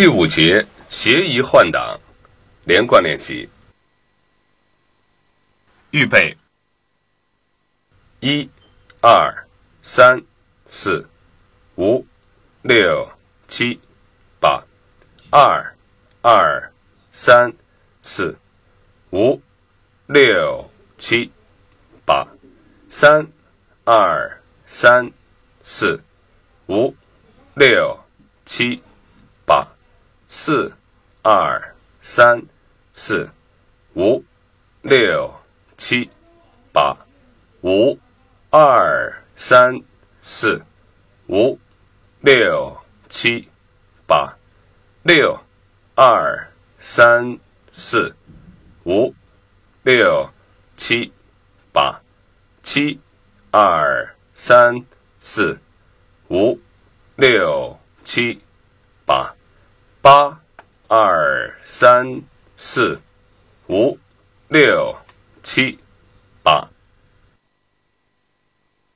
第五节协议换挡，连贯练习。预备，一、二、三、四、五、六、七、八，二、二、三、四、五、六、七、八，三、二、三、四、五、六、七、八。四、二、三、四、五、六、七、八，五、二、三、四、五、六、七、八，六、二、三、四、五、六、七、八，七、二、三、四、五、六、七、八。八、二、三、四、五、六、七、八。